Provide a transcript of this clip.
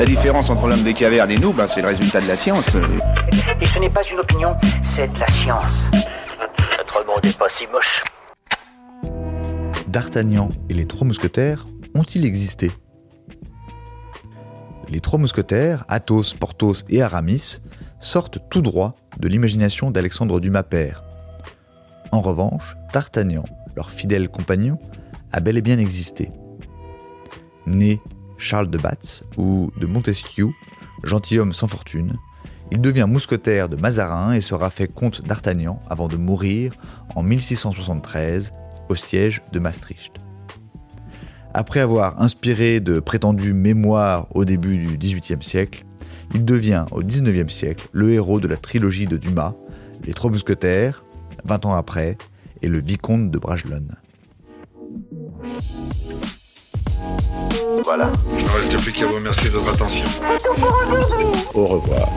La différence entre l'homme des cavernes et nous, ben, c'est le résultat de la science. Et ce n'est pas une opinion, c'est de la science. Notre monde n'est pas si moche. D'Artagnan et les trois mousquetaires ont-ils existé? Les trois mousquetaires, Athos, Porthos et Aramis, sortent tout droit de l'imagination d'Alexandre Dumas père. En revanche, D'Artagnan, leur fidèle compagnon, a bel et bien existé. Né Charles de Batz ou de Montesquieu, gentilhomme sans fortune, il devient mousquetaire de Mazarin et sera fait comte d'Artagnan avant de mourir en 1673 au siège de Maastricht. Après avoir inspiré de prétendues mémoires au début du XVIIIe siècle, il devient au XIXe siècle le héros de la trilogie de Dumas, Les Trois Mousquetaires, 20 ans après, et le Vicomte de Bragelonne. Voilà. Il ne reste plus qu'à vous remercier de votre attention. Au revoir.